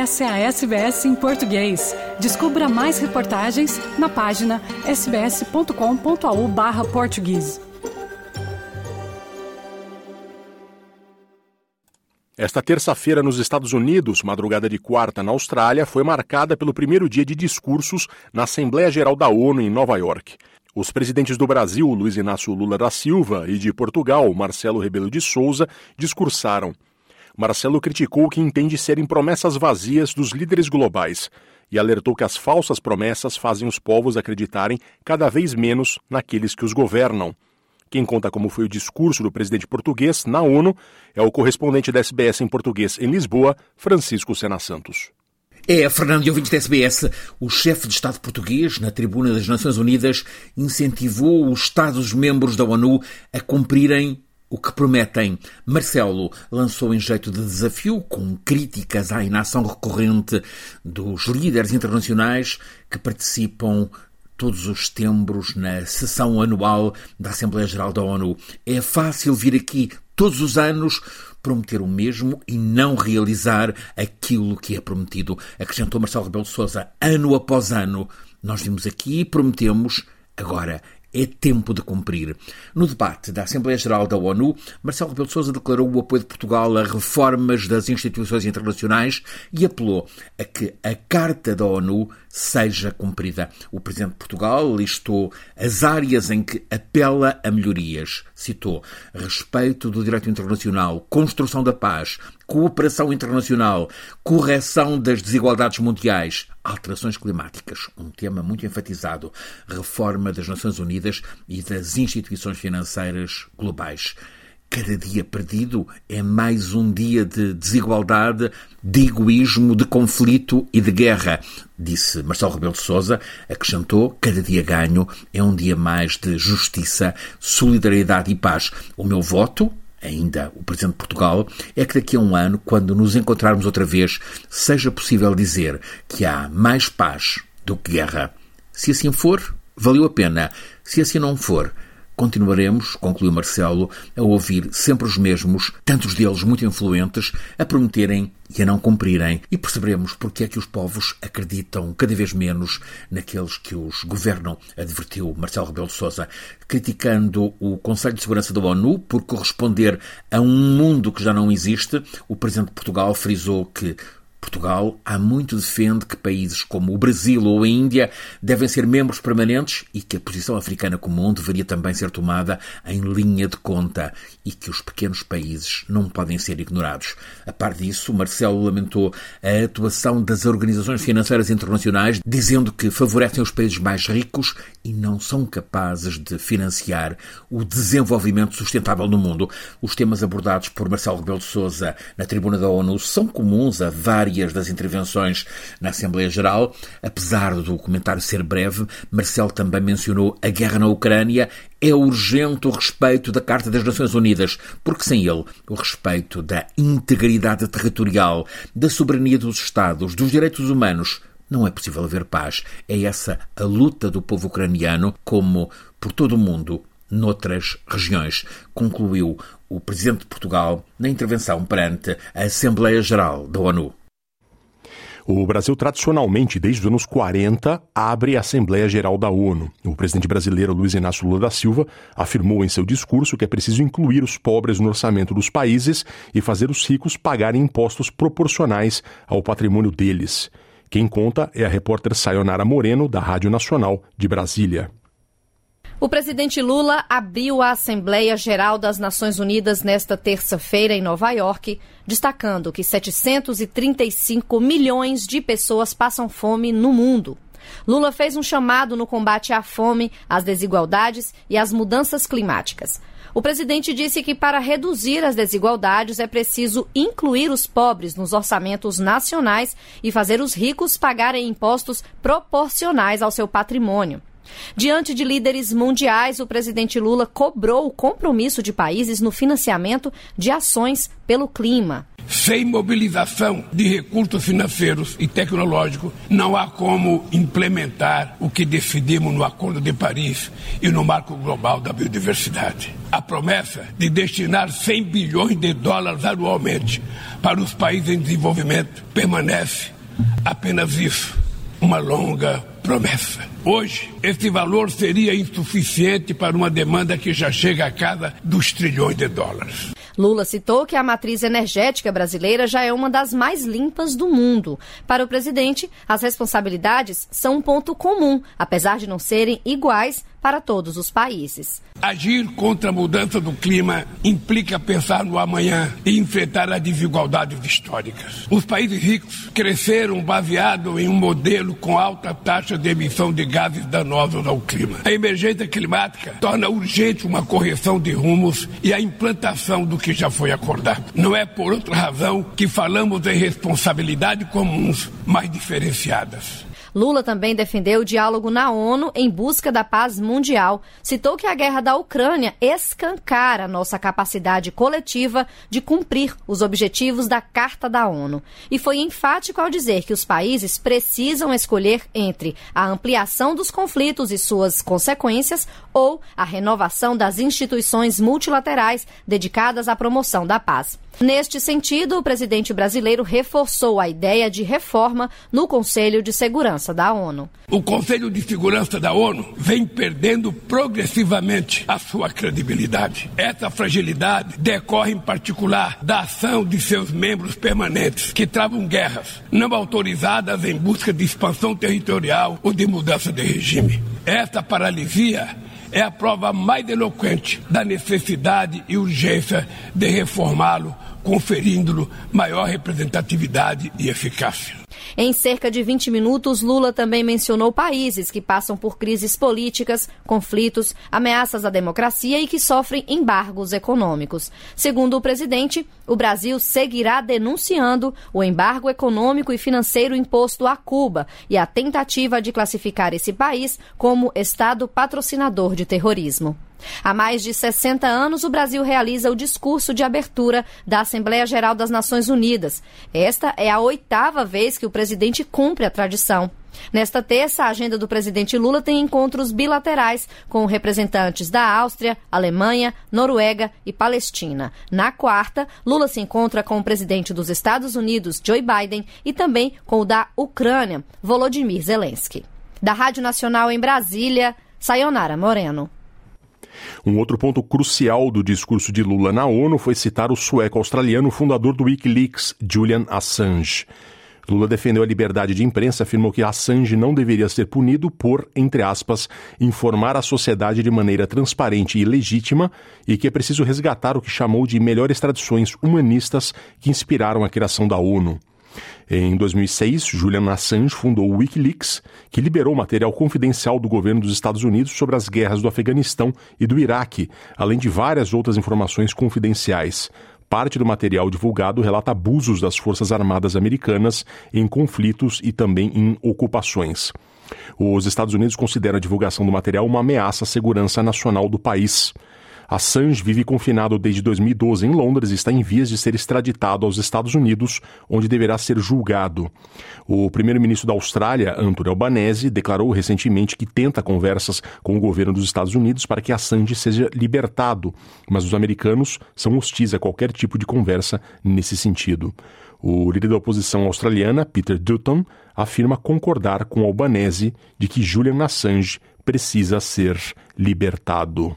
Essa é a SBS em português. Descubra mais reportagens na página sbs.com.au. Esta terça-feira nos Estados Unidos, madrugada de quarta na Austrália, foi marcada pelo primeiro dia de discursos na Assembleia Geral da ONU em Nova York. Os presidentes do Brasil, Luiz Inácio Lula da Silva, e de Portugal, Marcelo Rebelo de Souza, discursaram. Marcelo criticou o que entende serem promessas vazias dos líderes globais e alertou que as falsas promessas fazem os povos acreditarem cada vez menos naqueles que os governam. Quem conta como foi o discurso do presidente português na ONU é o correspondente da SBS em português em Lisboa, Francisco Sena Santos. É, Fernando e ouvintes da SBS, o chefe de Estado português, na tribuna das Nações Unidas, incentivou os Estados-membros da ONU a cumprirem o que prometem. Marcelo lançou em jeito de desafio, com críticas à inação recorrente dos líderes internacionais que participam todos os setembros na sessão anual da Assembleia Geral da ONU. É fácil vir aqui todos os anos prometer o mesmo e não realizar aquilo que é prometido. Acrescentou Marcelo Rebelo de Sousa, ano após ano. Nós vimos aqui e prometemos, agora é tempo de cumprir. No debate da Assembleia Geral da ONU, Marcelo Rebelo de Sousa declarou o apoio de Portugal a reformas das instituições internacionais e apelou a que a Carta da ONU seja cumprida. O Presidente de Portugal listou as áreas em que apela a melhorias. Citou respeito do direito internacional, construção da paz, cooperação internacional, correção das desigualdades mundiais, alterações climáticas, um tema muito enfatizado, reforma das Nações Unidas e das instituições financeiras globais. Cada dia perdido é mais um dia de desigualdade, de egoísmo, de conflito e de guerra, disse Marcelo Rebelo de Sousa. Acrescentou: cada dia ganho é um dia mais de justiça, solidariedade e paz. O meu voto ainda o Presidente de Portugal, é que daqui a um ano, quando nos encontrarmos outra vez, seja possível dizer que há mais paz do que guerra. Se assim for, valeu a pena. Se assim não for, Continuaremos, concluiu Marcelo, a ouvir sempre os mesmos, tantos deles muito influentes, a prometerem e a não cumprirem, e perceberemos porque é que os povos acreditam cada vez menos naqueles que os governam, advertiu Marcelo Rebelo de Sousa, criticando o Conselho de Segurança da ONU por corresponder a um mundo que já não existe. O presidente de Portugal frisou que Portugal há muito defende que países como o Brasil ou a Índia devem ser membros permanentes e que a posição africana comum deveria também ser tomada em linha de conta e que os pequenos países não podem ser ignorados. A par disso, Marcelo lamentou a atuação das organizações financeiras internacionais, dizendo que favorecem os países mais ricos e não são capazes de financiar o desenvolvimento sustentável no mundo. Os temas abordados por Marcelo Rebelo de Sousa na tribuna da ONU são comuns a vários várias das intervenções na Assembleia Geral. Apesar do comentário ser breve, Marcel também mencionou a guerra na Ucrânia. É urgente o respeito da Carta das Nações Unidas, porque sem ele, o respeito da integridade territorial, da soberania dos Estados, dos direitos humanos, não é possível haver paz. É essa a luta do povo ucraniano, como por todo o mundo, noutras regiões, concluiu o Presidente de Portugal na intervenção perante a Assembleia Geral da ONU. O Brasil, tradicionalmente, desde os anos 40, abre a Assembleia Geral da ONU. O presidente brasileiro Luiz Inácio Lula da Silva afirmou em seu discurso que é preciso incluir os pobres no orçamento dos países e fazer os ricos pagarem impostos proporcionais ao patrimônio deles. Quem conta é a repórter Sayonara Moreno, da Rádio Nacional de Brasília. O presidente Lula abriu a Assembleia Geral das Nações Unidas nesta terça-feira em Nova York, destacando que 735 milhões de pessoas passam fome no mundo. Lula fez um chamado no combate à fome, às desigualdades e às mudanças climáticas. O presidente disse que para reduzir as desigualdades é preciso incluir os pobres nos orçamentos nacionais e fazer os ricos pagarem impostos proporcionais ao seu patrimônio. Diante de líderes mundiais, o presidente Lula cobrou o compromisso de países no financiamento de ações pelo clima. Sem mobilização de recursos financeiros e tecnológicos, não há como implementar o que decidimos no Acordo de Paris e no Marco Global da Biodiversidade. A promessa de destinar 100 bilhões de dólares anualmente para os países em desenvolvimento permanece apenas isso, uma longa promessa. Hoje, esse valor seria insuficiente para uma demanda que já chega a casa dos trilhões de dólares. Lula citou que a matriz energética brasileira já é uma das mais limpas do mundo. Para o presidente, as responsabilidades são um ponto comum, apesar de não serem iguais para todos os países. Agir contra a mudança do clima implica pensar no amanhã e enfrentar as desigualdades históricas. Os países ricos cresceram baseado em um modelo com alta taxa de emissão de gases danosos ao clima. A emergência climática torna urgente uma correção de rumos e a implantação do que já foi acordado. Não é por outra razão que falamos em responsabilidades comuns mais diferenciadas. Lula também defendeu o diálogo na ONU em busca da paz mundial. Citou que a guerra da Ucrânia escancara nossa capacidade coletiva de cumprir os objetivos da Carta da ONU. E foi enfático ao dizer que os países precisam escolher entre a ampliação dos conflitos e suas consequências ou a renovação das instituições multilaterais dedicadas à promoção da paz. Neste sentido, o presidente brasileiro reforçou a ideia de reforma no Conselho de Segurança da ONU. O Conselho de Segurança da ONU vem perdendo progressivamente a sua credibilidade. Essa fragilidade decorre, em particular, da ação de seus membros permanentes, que travam guerras não autorizadas em busca de expansão territorial ou de mudança de regime. Essa paralisia é a prova mais eloquente da necessidade e urgência de reformá-lo conferindo-lhe maior representatividade e eficácia. Em cerca de 20 minutos, Lula também mencionou países que passam por crises políticas, conflitos, ameaças à democracia e que sofrem embargos econômicos. Segundo o presidente, o Brasil seguirá denunciando o embargo econômico e financeiro imposto a Cuba e a tentativa de classificar esse país como Estado patrocinador de terrorismo. Há mais de 60 anos, o Brasil realiza o discurso de abertura da Assembleia Geral das Nações Unidas. Esta é a oitava vez que o presidente cumpre a tradição. Nesta terça, a agenda do presidente Lula tem encontros bilaterais com representantes da Áustria, Alemanha, Noruega e Palestina. Na quarta, Lula se encontra com o presidente dos Estados Unidos, Joe Biden, e também com o da Ucrânia, Volodymyr Zelensky. Da Rádio Nacional em Brasília, Sayonara Moreno. Um outro ponto crucial do discurso de Lula na ONU foi citar o sueco-australiano fundador do Wikileaks, Julian Assange. Lula defendeu a liberdade de imprensa, afirmou que Assange não deveria ser punido por, entre aspas, informar a sociedade de maneira transparente e legítima e que é preciso resgatar o que chamou de melhores tradições humanistas que inspiraram a criação da ONU. Em 2006, Julian Assange fundou o Wikileaks, que liberou material confidencial do governo dos Estados Unidos sobre as guerras do Afeganistão e do Iraque, além de várias outras informações confidenciais. Parte do material divulgado relata abusos das Forças Armadas Americanas em conflitos e também em ocupações. Os Estados Unidos consideram a divulgação do material uma ameaça à segurança nacional do país. Assange vive confinado desde 2012 em Londres e está em vias de ser extraditado aos Estados Unidos, onde deverá ser julgado. O primeiro-ministro da Austrália, Anthony Albanese, declarou recentemente que tenta conversas com o governo dos Estados Unidos para que Assange seja libertado, mas os americanos são hostis a qualquer tipo de conversa nesse sentido. O líder da oposição australiana, Peter Dutton, afirma concordar com Albanese de que Julian Assange precisa ser libertado.